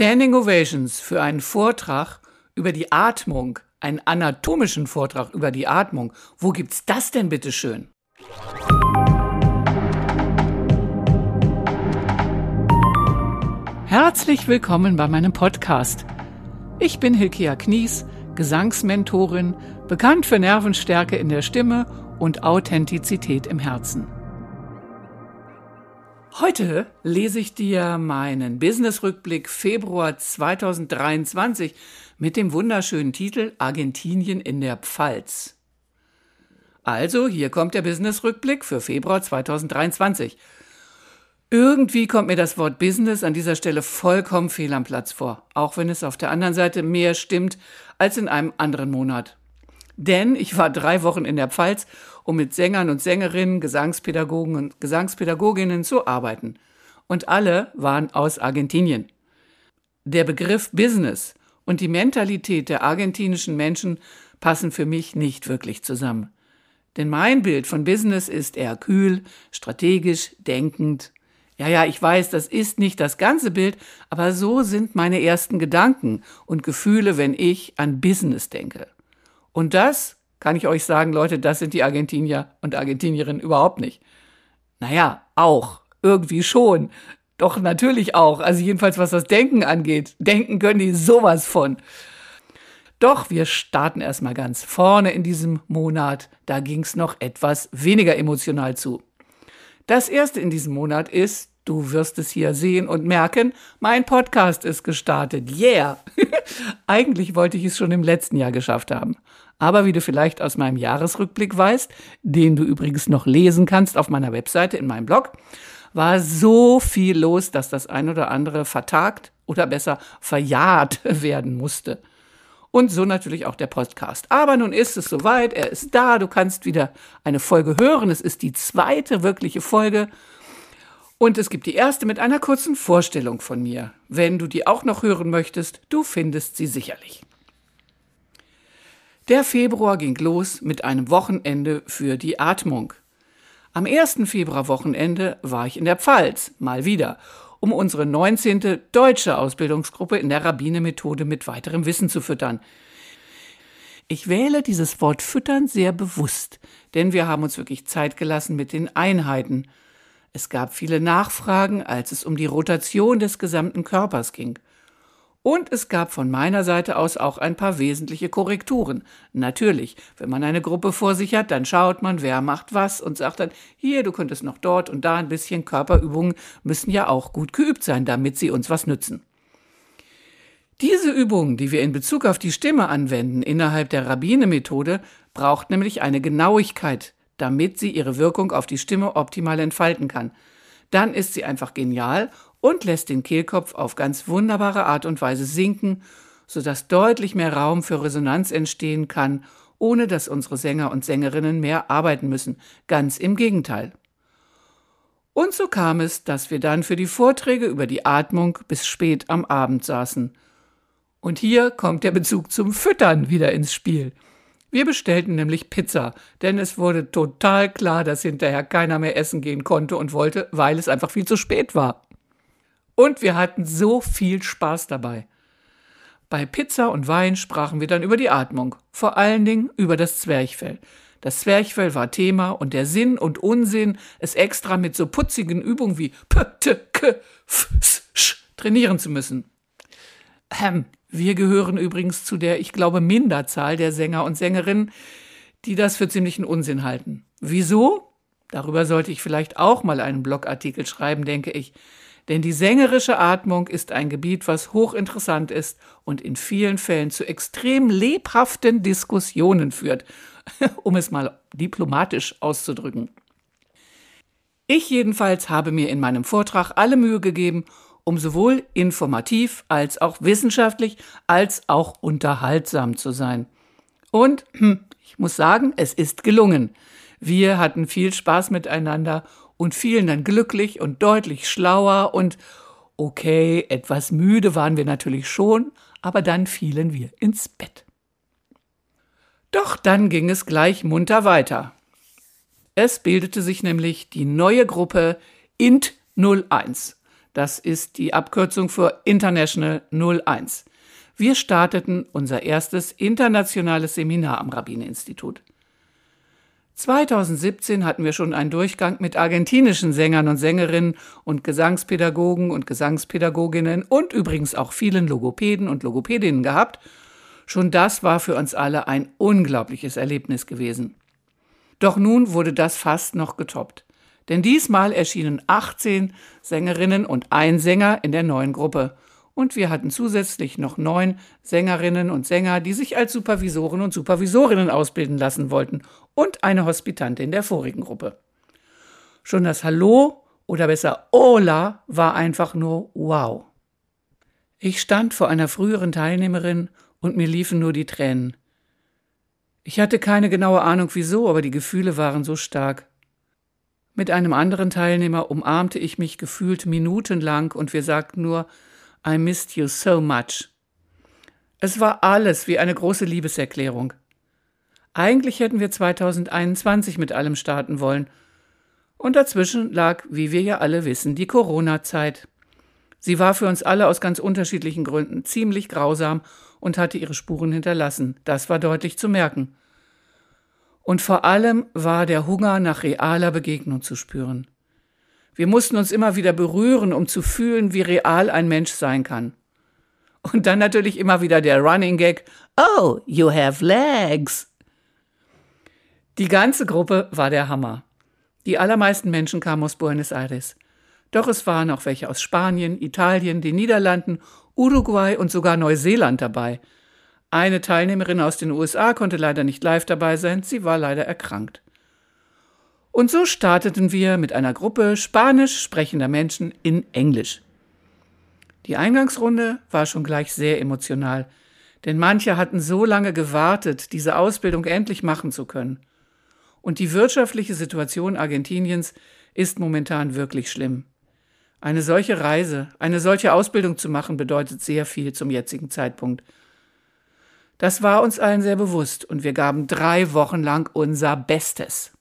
Standing Ovations für einen Vortrag über die Atmung, einen anatomischen Vortrag über die Atmung. Wo gibt's das denn bitte schön? Herzlich willkommen bei meinem Podcast. Ich bin Hilkia Knies, Gesangsmentorin, bekannt für Nervenstärke in der Stimme und Authentizität im Herzen. Heute lese ich dir meinen Business-Rückblick Februar 2023 mit dem wunderschönen Titel Argentinien in der Pfalz. Also, hier kommt der Business-Rückblick für Februar 2023. Irgendwie kommt mir das Wort Business an dieser Stelle vollkommen fehl am Platz vor, auch wenn es auf der anderen Seite mehr stimmt als in einem anderen Monat. Denn ich war drei Wochen in der Pfalz, um mit Sängern und Sängerinnen, Gesangspädagogen und Gesangspädagoginnen zu arbeiten. Und alle waren aus Argentinien. Der Begriff Business und die Mentalität der argentinischen Menschen passen für mich nicht wirklich zusammen. Denn mein Bild von Business ist eher kühl, strategisch, denkend. Ja, ja, ich weiß, das ist nicht das ganze Bild, aber so sind meine ersten Gedanken und Gefühle, wenn ich an Business denke. Und das kann ich euch sagen, Leute, das sind die Argentinier und Argentinierinnen überhaupt nicht. Naja, auch. Irgendwie schon. Doch natürlich auch. Also jedenfalls was das Denken angeht. Denken können die sowas von. Doch wir starten erstmal ganz vorne in diesem Monat. Da ging es noch etwas weniger emotional zu. Das erste in diesem Monat ist, du wirst es hier sehen und merken, mein Podcast ist gestartet. Yeah! Eigentlich wollte ich es schon im letzten Jahr geschafft haben. Aber wie du vielleicht aus meinem Jahresrückblick weißt, den du übrigens noch lesen kannst auf meiner Webseite in meinem Blog, war so viel los, dass das ein oder andere vertagt oder besser verjahrt werden musste. Und so natürlich auch der Podcast. Aber nun ist es soweit, er ist da, du kannst wieder eine Folge hören. Es ist die zweite wirkliche Folge. Und es gibt die erste mit einer kurzen Vorstellung von mir. Wenn du die auch noch hören möchtest, du findest sie sicherlich. Der Februar ging los mit einem Wochenende für die Atmung. Am ersten Februarwochenende war ich in der Pfalz, mal wieder, um unsere 19. deutsche Ausbildungsgruppe in der Rabbinemethode mit weiterem Wissen zu füttern. Ich wähle dieses Wort füttern sehr bewusst, denn wir haben uns wirklich Zeit gelassen mit den Einheiten. Es gab viele Nachfragen, als es um die Rotation des gesamten Körpers ging. Und es gab von meiner Seite aus auch ein paar wesentliche Korrekturen. Natürlich, wenn man eine Gruppe vor sich hat, dann schaut man, wer macht was und sagt dann, hier, du könntest noch dort und da ein bisschen Körperübungen müssen ja auch gut geübt sein, damit sie uns was nützen. Diese Übungen, die wir in Bezug auf die Stimme anwenden innerhalb der Rabbine-Methode, braucht nämlich eine Genauigkeit, damit sie ihre Wirkung auf die Stimme optimal entfalten kann. Dann ist sie einfach genial und lässt den Kehlkopf auf ganz wunderbare Art und Weise sinken, sodass deutlich mehr Raum für Resonanz entstehen kann, ohne dass unsere Sänger und Sängerinnen mehr arbeiten müssen. Ganz im Gegenteil. Und so kam es, dass wir dann für die Vorträge über die Atmung bis spät am Abend saßen. Und hier kommt der Bezug zum Füttern wieder ins Spiel. Wir bestellten nämlich Pizza, denn es wurde total klar, dass hinterher keiner mehr essen gehen konnte und wollte, weil es einfach viel zu spät war. Und wir hatten so viel Spaß dabei. Bei Pizza und Wein sprachen wir dann über die Atmung, vor allen Dingen über das Zwerchfell. Das Zwerchfell war Thema und der Sinn und Unsinn, es extra mit so putzigen Übungen wie P, T, K, F, S, Sch trainieren zu müssen. Ähm, wir gehören übrigens zu der, ich glaube, Minderzahl der Sänger und Sängerinnen, die das für ziemlichen Unsinn halten. Wieso? Darüber sollte ich vielleicht auch mal einen Blogartikel schreiben, denke ich. Denn die sängerische Atmung ist ein Gebiet, was hochinteressant ist und in vielen Fällen zu extrem lebhaften Diskussionen führt, um es mal diplomatisch auszudrücken. Ich jedenfalls habe mir in meinem Vortrag alle Mühe gegeben, um sowohl informativ als auch wissenschaftlich als auch unterhaltsam zu sein. Und hm, ich muss sagen, es ist gelungen. Wir hatten viel Spaß miteinander und fielen dann glücklich und deutlich schlauer und okay, etwas müde waren wir natürlich schon, aber dann fielen wir ins Bett. Doch dann ging es gleich munter weiter. Es bildete sich nämlich die neue Gruppe INT 01. Das ist die Abkürzung für International 01. Wir starteten unser erstes internationales Seminar am Rabbininstitut. 2017 hatten wir schon einen Durchgang mit argentinischen Sängern und Sängerinnen und Gesangspädagogen und Gesangspädagoginnen und übrigens auch vielen Logopäden und Logopädinnen gehabt. Schon das war für uns alle ein unglaubliches Erlebnis gewesen. Doch nun wurde das fast noch getoppt. Denn diesmal erschienen 18 Sängerinnen und ein Sänger in der neuen Gruppe und wir hatten zusätzlich noch neun Sängerinnen und Sänger, die sich als Supervisoren und Supervisorinnen ausbilden lassen wollten und eine Hospitante in der vorigen Gruppe. Schon das Hallo oder besser Hola war einfach nur wow. Ich stand vor einer früheren Teilnehmerin und mir liefen nur die Tränen. Ich hatte keine genaue Ahnung wieso, aber die Gefühle waren so stark. Mit einem anderen Teilnehmer umarmte ich mich gefühlt minutenlang und wir sagten nur I missed you so much. Es war alles wie eine große Liebeserklärung. Eigentlich hätten wir 2021 mit allem starten wollen. Und dazwischen lag, wie wir ja alle wissen, die Corona-Zeit. Sie war für uns alle aus ganz unterschiedlichen Gründen ziemlich grausam und hatte ihre Spuren hinterlassen. Das war deutlich zu merken. Und vor allem war der Hunger nach realer Begegnung zu spüren. Wir mussten uns immer wieder berühren, um zu fühlen, wie real ein Mensch sein kann. Und dann natürlich immer wieder der Running Gag, Oh, you have legs. Die ganze Gruppe war der Hammer. Die allermeisten Menschen kamen aus Buenos Aires. Doch es waren auch welche aus Spanien, Italien, den Niederlanden, Uruguay und sogar Neuseeland dabei. Eine Teilnehmerin aus den USA konnte leider nicht live dabei sein, sie war leider erkrankt. Und so starteten wir mit einer Gruppe spanisch sprechender Menschen in Englisch. Die Eingangsrunde war schon gleich sehr emotional, denn manche hatten so lange gewartet, diese Ausbildung endlich machen zu können. Und die wirtschaftliche Situation Argentiniens ist momentan wirklich schlimm. Eine solche Reise, eine solche Ausbildung zu machen, bedeutet sehr viel zum jetzigen Zeitpunkt. Das war uns allen sehr bewusst und wir gaben drei Wochen lang unser Bestes.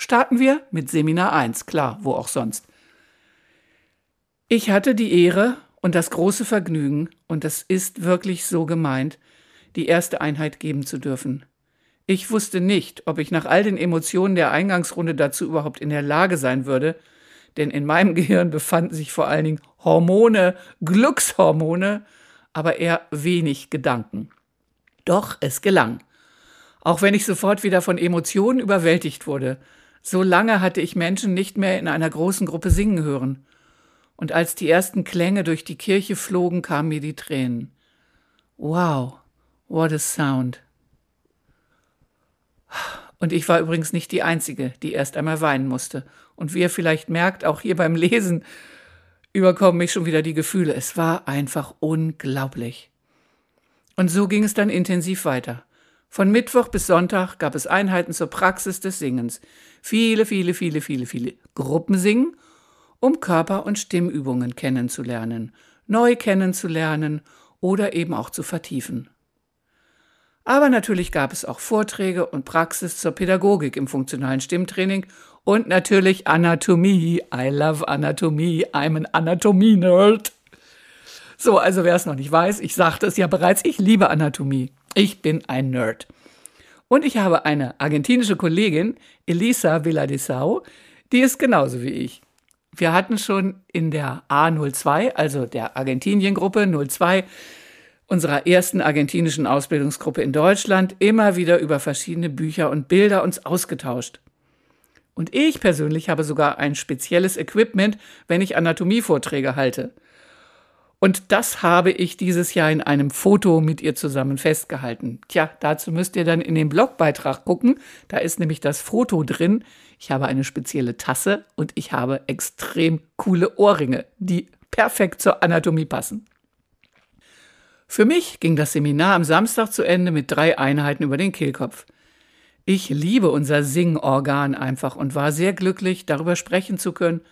Starten wir mit Seminar 1, klar, wo auch sonst. Ich hatte die Ehre und das große Vergnügen, und das ist wirklich so gemeint, die erste Einheit geben zu dürfen. Ich wusste nicht, ob ich nach all den Emotionen der Eingangsrunde dazu überhaupt in der Lage sein würde, denn in meinem Gehirn befanden sich vor allen Dingen Hormone, Glückshormone, aber eher wenig Gedanken. Doch es gelang. Auch wenn ich sofort wieder von Emotionen überwältigt wurde, so lange hatte ich Menschen nicht mehr in einer großen Gruppe singen hören. Und als die ersten Klänge durch die Kirche flogen, kamen mir die Tränen. Wow, what a sound. Und ich war übrigens nicht die Einzige, die erst einmal weinen musste. Und wie ihr vielleicht merkt, auch hier beim Lesen überkommen mich schon wieder die Gefühle. Es war einfach unglaublich. Und so ging es dann intensiv weiter. Von Mittwoch bis Sonntag gab es Einheiten zur Praxis des Singens. Viele, viele, viele, viele, viele Gruppensingen, um Körper- und Stimmübungen kennenzulernen, neu kennenzulernen oder eben auch zu vertiefen. Aber natürlich gab es auch Vorträge und Praxis zur Pädagogik im funktionalen Stimmtraining und natürlich Anatomie. I love Anatomie. I'm an Anatomie-Nerd. So, also wer es noch nicht weiß, ich sagte es ja bereits, ich liebe Anatomie. Ich bin ein Nerd. Und ich habe eine argentinische Kollegin, Elisa Villadesau, die ist genauso wie ich. Wir hatten schon in der A02, also der Argentinien-Gruppe 02, unserer ersten argentinischen Ausbildungsgruppe in Deutschland, immer wieder über verschiedene Bücher und Bilder uns ausgetauscht. Und ich persönlich habe sogar ein spezielles Equipment, wenn ich Anatomievorträge halte. Und das habe ich dieses Jahr in einem Foto mit ihr zusammen festgehalten. Tja, dazu müsst ihr dann in den Blogbeitrag gucken. Da ist nämlich das Foto drin. Ich habe eine spezielle Tasse und ich habe extrem coole Ohrringe, die perfekt zur Anatomie passen. Für mich ging das Seminar am Samstag zu Ende mit drei Einheiten über den Kehlkopf. Ich liebe unser Singorgan einfach und war sehr glücklich, darüber sprechen zu können –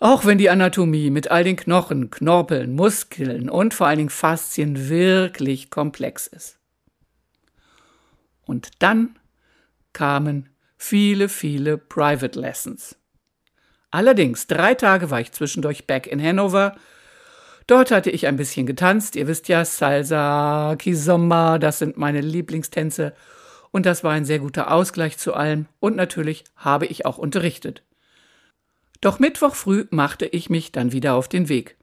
auch wenn die Anatomie mit all den Knochen, Knorpeln, Muskeln und vor allen Dingen Faszien wirklich komplex ist. Und dann kamen viele, viele Private Lessons. Allerdings, drei Tage war ich zwischendurch back in Hanover. Dort hatte ich ein bisschen getanzt. Ihr wisst ja, Salsa, Kizomba, das sind meine Lieblingstänze. Und das war ein sehr guter Ausgleich zu allem. Und natürlich habe ich auch unterrichtet. Doch Mittwoch früh machte ich mich dann wieder auf den Weg.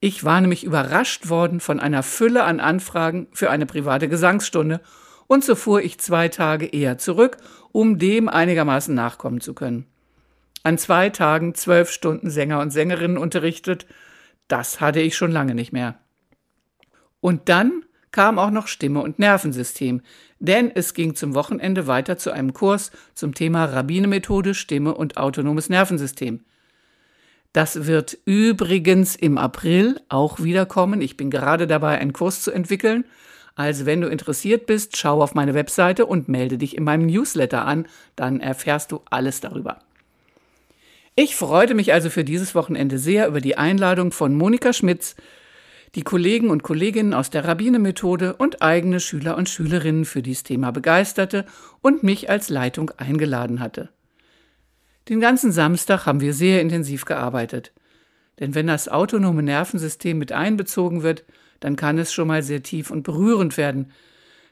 Ich war nämlich überrascht worden von einer Fülle an Anfragen für eine private Gesangsstunde und so fuhr ich zwei Tage eher zurück, um dem einigermaßen nachkommen zu können. An zwei Tagen zwölf Stunden Sänger und Sängerinnen unterrichtet, das hatte ich schon lange nicht mehr. Und dann kam auch noch Stimme und Nervensystem, denn es ging zum Wochenende weiter zu einem Kurs zum Thema Rabbinemethode, Stimme und autonomes Nervensystem. Das wird übrigens im April auch wiederkommen. Ich bin gerade dabei, einen Kurs zu entwickeln. Also wenn du interessiert bist, schau auf meine Webseite und melde dich in meinem Newsletter an, dann erfährst du alles darüber. Ich freute mich also für dieses Wochenende sehr über die Einladung von Monika Schmitz, die Kollegen und Kolleginnen aus der Rabbinemethode und eigene Schüler und Schülerinnen für dieses Thema begeisterte und mich als Leitung eingeladen hatte. Den ganzen Samstag haben wir sehr intensiv gearbeitet. Denn wenn das autonome Nervensystem mit einbezogen wird, dann kann es schon mal sehr tief und berührend werden,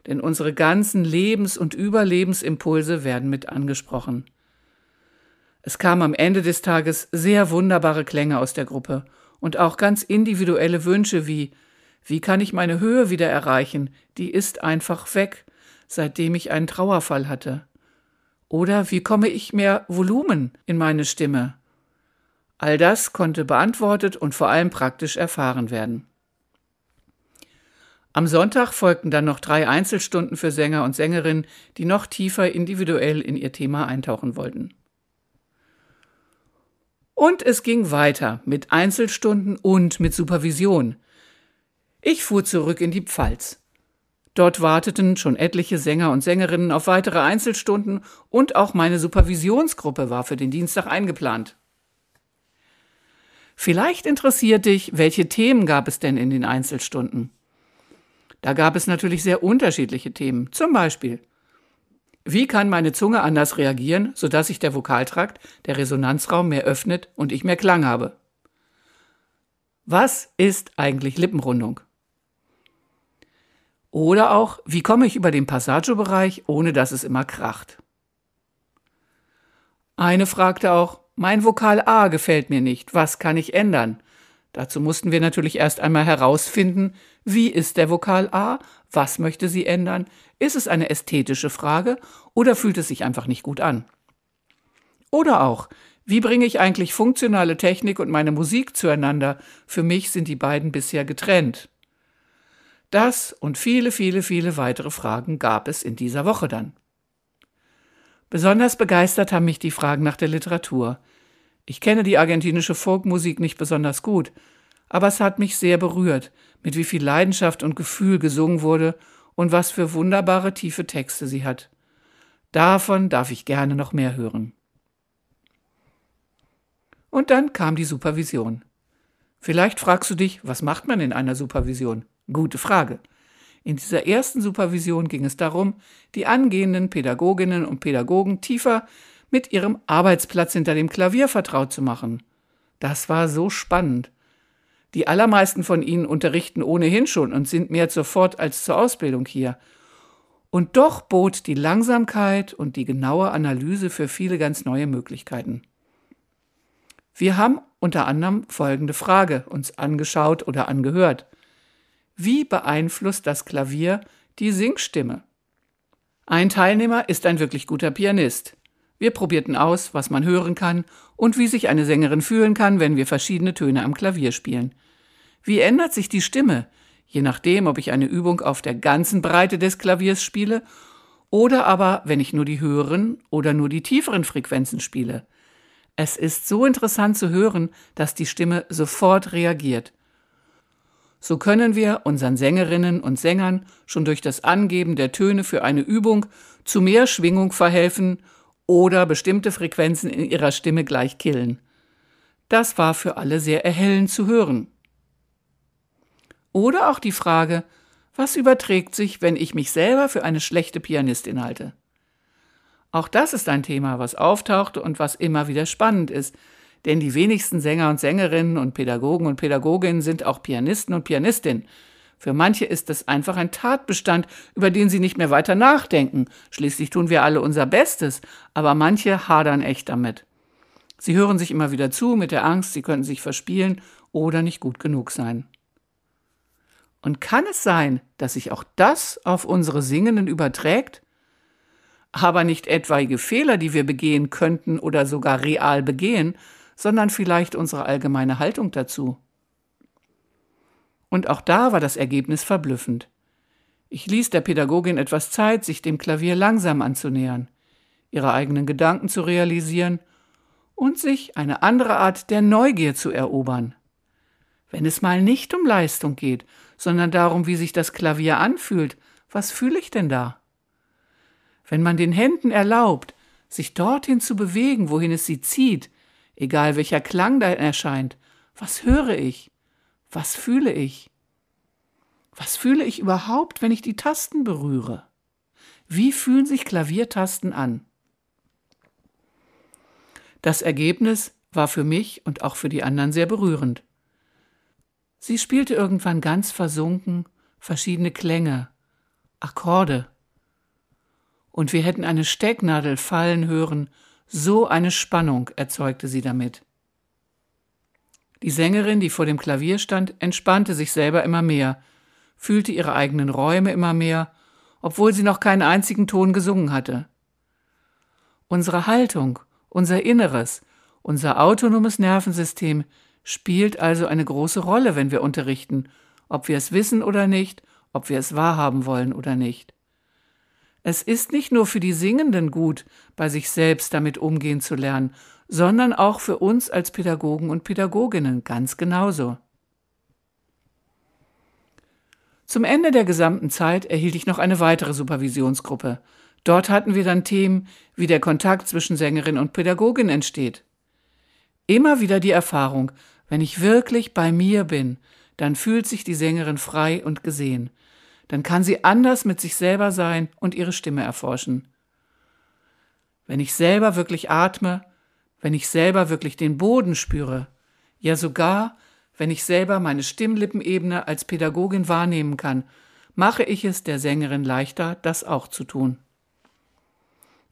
denn unsere ganzen Lebens- und Überlebensimpulse werden mit angesprochen. Es kamen am Ende des Tages sehr wunderbare Klänge aus der Gruppe und auch ganz individuelle Wünsche wie wie kann ich meine Höhe wieder erreichen? Die ist einfach weg, seitdem ich einen Trauerfall hatte. Oder wie komme ich mehr Volumen in meine Stimme? All das konnte beantwortet und vor allem praktisch erfahren werden. Am Sonntag folgten dann noch drei Einzelstunden für Sänger und Sängerinnen, die noch tiefer individuell in ihr Thema eintauchen wollten. Und es ging weiter mit Einzelstunden und mit Supervision. Ich fuhr zurück in die Pfalz. Dort warteten schon etliche Sänger und Sängerinnen auf weitere Einzelstunden und auch meine Supervisionsgruppe war für den Dienstag eingeplant. Vielleicht interessiert dich, welche Themen gab es denn in den Einzelstunden? Da gab es natürlich sehr unterschiedliche Themen. Zum Beispiel, wie kann meine Zunge anders reagieren, sodass sich der Vokaltrakt, der Resonanzraum mehr öffnet und ich mehr Klang habe? Was ist eigentlich Lippenrundung? Oder auch, wie komme ich über den Passaggio-Bereich, ohne dass es immer kracht? Eine fragte auch, mein Vokal A gefällt mir nicht, was kann ich ändern? Dazu mussten wir natürlich erst einmal herausfinden, wie ist der Vokal A, was möchte sie ändern, ist es eine ästhetische Frage oder fühlt es sich einfach nicht gut an? Oder auch, wie bringe ich eigentlich funktionale Technik und meine Musik zueinander? Für mich sind die beiden bisher getrennt. Das und viele, viele, viele weitere Fragen gab es in dieser Woche dann. Besonders begeistert haben mich die Fragen nach der Literatur. Ich kenne die argentinische Folkmusik nicht besonders gut, aber es hat mich sehr berührt, mit wie viel Leidenschaft und Gefühl gesungen wurde und was für wunderbare tiefe Texte sie hat. Davon darf ich gerne noch mehr hören. Und dann kam die Supervision. Vielleicht fragst du dich, was macht man in einer Supervision? Gute Frage. In dieser ersten Supervision ging es darum, die angehenden Pädagoginnen und Pädagogen tiefer mit ihrem Arbeitsplatz hinter dem Klavier vertraut zu machen. Das war so spannend. Die allermeisten von ihnen unterrichten ohnehin schon und sind mehr zur Fort- als zur Ausbildung hier. Und doch bot die Langsamkeit und die genaue Analyse für viele ganz neue Möglichkeiten. Wir haben unter anderem folgende Frage uns angeschaut oder angehört. Wie beeinflusst das Klavier die Singstimme? Ein Teilnehmer ist ein wirklich guter Pianist. Wir probierten aus, was man hören kann und wie sich eine Sängerin fühlen kann, wenn wir verschiedene Töne am Klavier spielen. Wie ändert sich die Stimme, je nachdem, ob ich eine Übung auf der ganzen Breite des Klaviers spiele oder aber, wenn ich nur die höheren oder nur die tieferen Frequenzen spiele. Es ist so interessant zu hören, dass die Stimme sofort reagiert. So können wir unseren Sängerinnen und Sängern schon durch das Angeben der Töne für eine Übung zu mehr Schwingung verhelfen oder bestimmte Frequenzen in ihrer Stimme gleich killen. Das war für alle sehr erhellend zu hören. Oder auch die Frage, was überträgt sich, wenn ich mich selber für eine schlechte Pianistin halte? Auch das ist ein Thema, was auftauchte und was immer wieder spannend ist, Denn die wenigsten Sänger und Sängerinnen und Pädagogen und Pädagoginnen sind auch Pianisten und Pianistinnen. Für manche ist es einfach ein Tatbestand, über den sie nicht mehr weiter nachdenken. Schließlich tun wir alle unser Bestes, aber manche hadern echt damit. Sie hören sich immer wieder zu mit der Angst, sie könnten sich verspielen oder nicht gut genug sein. Und kann es sein, dass sich auch das auf unsere Singenden überträgt? Aber nicht etwaige Fehler, die wir begehen könnten oder sogar real begehen, sondern vielleicht unsere allgemeine Haltung dazu. Und auch da war das Ergebnis verblüffend. Ich ließ der Pädagogin etwas Zeit, sich dem Klavier langsam anzunähern, ihre eigenen Gedanken zu realisieren und sich eine andere Art der Neugier zu erobern. Wenn es mal nicht um Leistung geht, sondern darum, wie sich das Klavier anfühlt, was fühle ich denn da? Wenn man den Händen erlaubt, sich dorthin zu bewegen, wohin es sie zieht, egal welcher Klang da erscheint, was höre ich? Was fühle ich? Was fühle ich überhaupt, wenn ich die Tasten berühre? Wie fühlen sich Klaviertasten an? Das Ergebnis war für mich und auch für die anderen sehr berührend. Sie spielte irgendwann ganz versunken verschiedene Klänge, Akkorde. Und wir hätten eine Stecknadel fallen hören, so eine Spannung erzeugte sie damit. Die Sängerin, die vor dem Klavier stand, entspannte sich selber immer mehr, fühlte ihre eigenen Räume immer mehr, obwohl sie noch keinen einzigen Ton gesungen hatte. Unsere Haltung, unser Inneres, unser autonomes Nervensystem spielt also eine große Rolle, wenn wir unterrichten, ob wir es wissen oder nicht, ob wir es wahrhaben wollen oder nicht. Es ist nicht nur für die Singenden gut, bei sich selbst damit umgehen zu lernen, sondern auch für uns als Pädagogen und Pädagoginnen ganz genauso. Zum Ende der gesamten Zeit erhielt ich noch eine weitere Supervisionsgruppe. Dort hatten wir dann Themen, wie der Kontakt zwischen Sängerin und Pädagogin entsteht. Immer wieder die Erfahrung, wenn ich wirklich bei mir bin, dann fühlt sich die Sängerin frei und gesehen. Dann kann sie anders mit sich selber sein und ihre Stimme erforschen. Wenn ich selber wirklich atme, wenn ich selber wirklich den Boden spüre, ja sogar, wenn ich selber meine Stimmlippenebene als Pädagogin wahrnehmen kann, mache ich es der Sängerin leichter, das auch zu tun.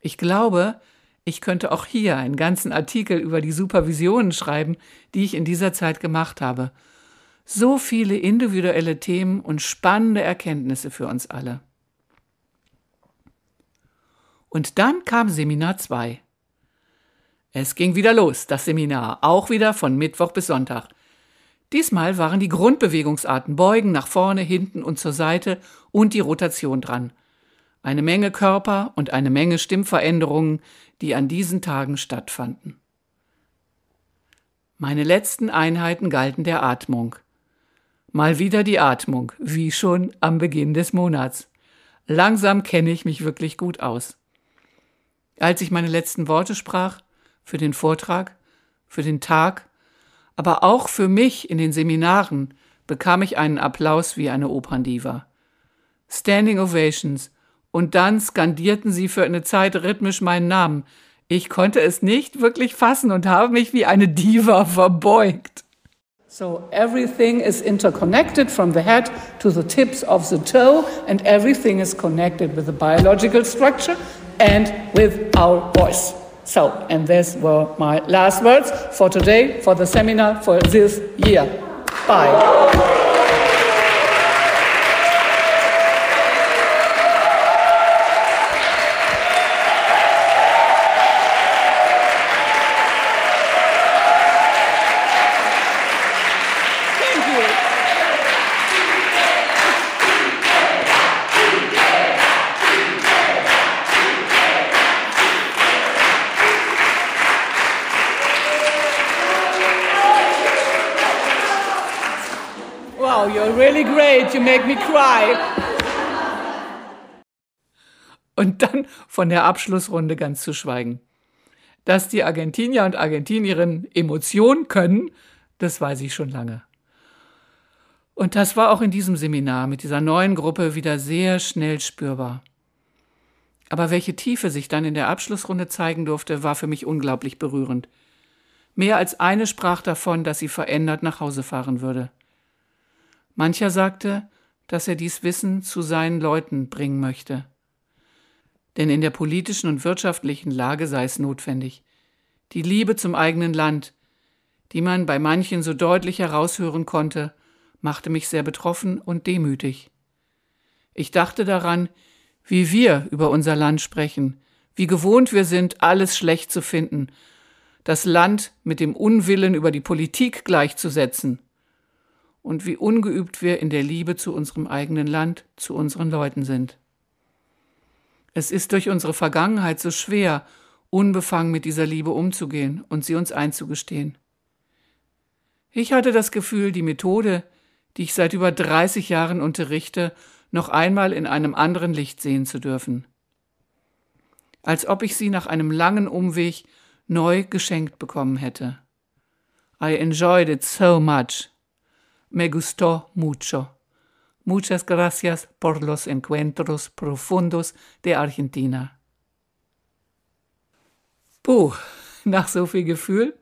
Ich glaube, ich könnte auch hier einen ganzen Artikel über die Supervisionen schreiben, die ich in dieser Zeit gemacht habe. So viele individuelle Themen und spannende Erkenntnisse für uns alle. Und dann kam Seminar 2. Es ging wieder los, das Seminar, auch wieder von Mittwoch bis Sonntag. Diesmal waren die Grundbewegungsarten Beugen nach vorne, hinten und zur Seite und die Rotation dran eine Menge Körper und eine Menge Stimmveränderungen, die an diesen Tagen stattfanden. Meine letzten Einheiten galten der Atmung. Mal wieder die Atmung, wie schon am Beginn des Monats. Langsam kenne ich mich wirklich gut aus. Als ich meine letzten Worte sprach, für den Vortrag, für den Tag, aber auch für mich in den Seminaren, bekam ich einen Applaus wie eine Operndiva. Standing Ovations, und dann skandierten sie für eine Zeit rhythmisch meinen Namen. Ich konnte es nicht wirklich fassen und habe mich wie eine Diva verbeugt. So everything is interconnected from the head to the tips of the toe and everything is connected with the biological structure and with our voice. So, and these were my last words for today, for the seminar for this year. Bye. Really great, you make me cry. Und dann von der Abschlussrunde ganz zu schweigen. Dass die Argentinier und Argentinierinnen Emotionen können, das weiß ich schon lange. Und das war auch in diesem Seminar mit dieser neuen Gruppe wieder sehr schnell spürbar. Aber welche Tiefe sich dann in der Abschlussrunde zeigen durfte, war für mich unglaublich berührend. Mehr als eine sprach davon, dass sie verändert nach Hause fahren würde. Mancher sagte, dass er dies Wissen zu seinen Leuten bringen möchte. Denn in der politischen und wirtschaftlichen Lage sei es notwendig. Die Liebe zum eigenen Land, die man bei manchen so deutlich heraushören konnte, machte mich sehr betroffen und demütig. Ich dachte daran, wie wir über unser Land sprechen, wie gewohnt wir sind, alles schlecht zu finden, das Land mit dem Unwillen über die Politik gleichzusetzen und wie ungeübt wir in der Liebe zu unserem eigenen Land, zu unseren Leuten sind. Es ist durch unsere Vergangenheit so schwer, unbefangen mit dieser Liebe umzugehen und sie uns einzugestehen. Ich hatte das Gefühl, die Methode, die ich seit über 30 Jahren unterrichte, noch einmal in einem anderen Licht sehen zu dürfen. Als ob ich sie nach einem langen Umweg neu geschenkt bekommen hätte. I enjoyed it so much. Me gustó mucho. Muchas gracias por los encuentros profundos de Argentina. Puh, nach so viel Gefühl,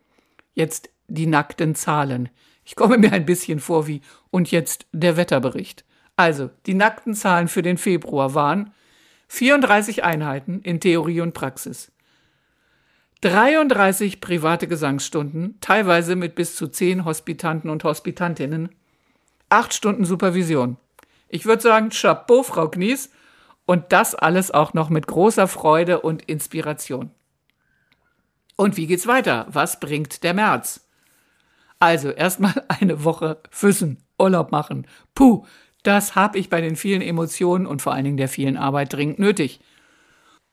jetzt die nackten Zahlen. Ich komme mir ein bisschen vor wie und jetzt der Wetterbericht. Also, die nackten Zahlen für den Februar waren 34 Einheiten in Theorie und Praxis, 33 private Gesangsstunden, teilweise mit bis zu 10 Hospitanten und Hospitantinnen, 8 Stunden Supervision. Ich würde sagen, Chapeau, Frau Knies, und das alles auch noch mit großer Freude und Inspiration. Und wie geht's weiter? Was bringt der März? Also erstmal eine Woche Füssen, Urlaub machen. Puh, das habe ich bei den vielen Emotionen und vor allen Dingen der vielen Arbeit dringend nötig.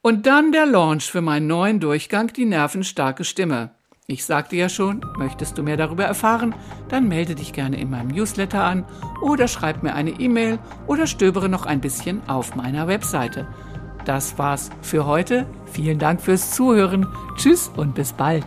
Und dann der Launch für meinen neuen Durchgang Die nervenstarke Stimme. Ich sagte ja schon, möchtest du mehr darüber erfahren, dann melde dich gerne in meinem Newsletter an oder schreib mir eine E-Mail oder stöbere noch ein bisschen auf meiner Webseite. Das war's für heute. Vielen Dank fürs Zuhören. Tschüss und bis bald.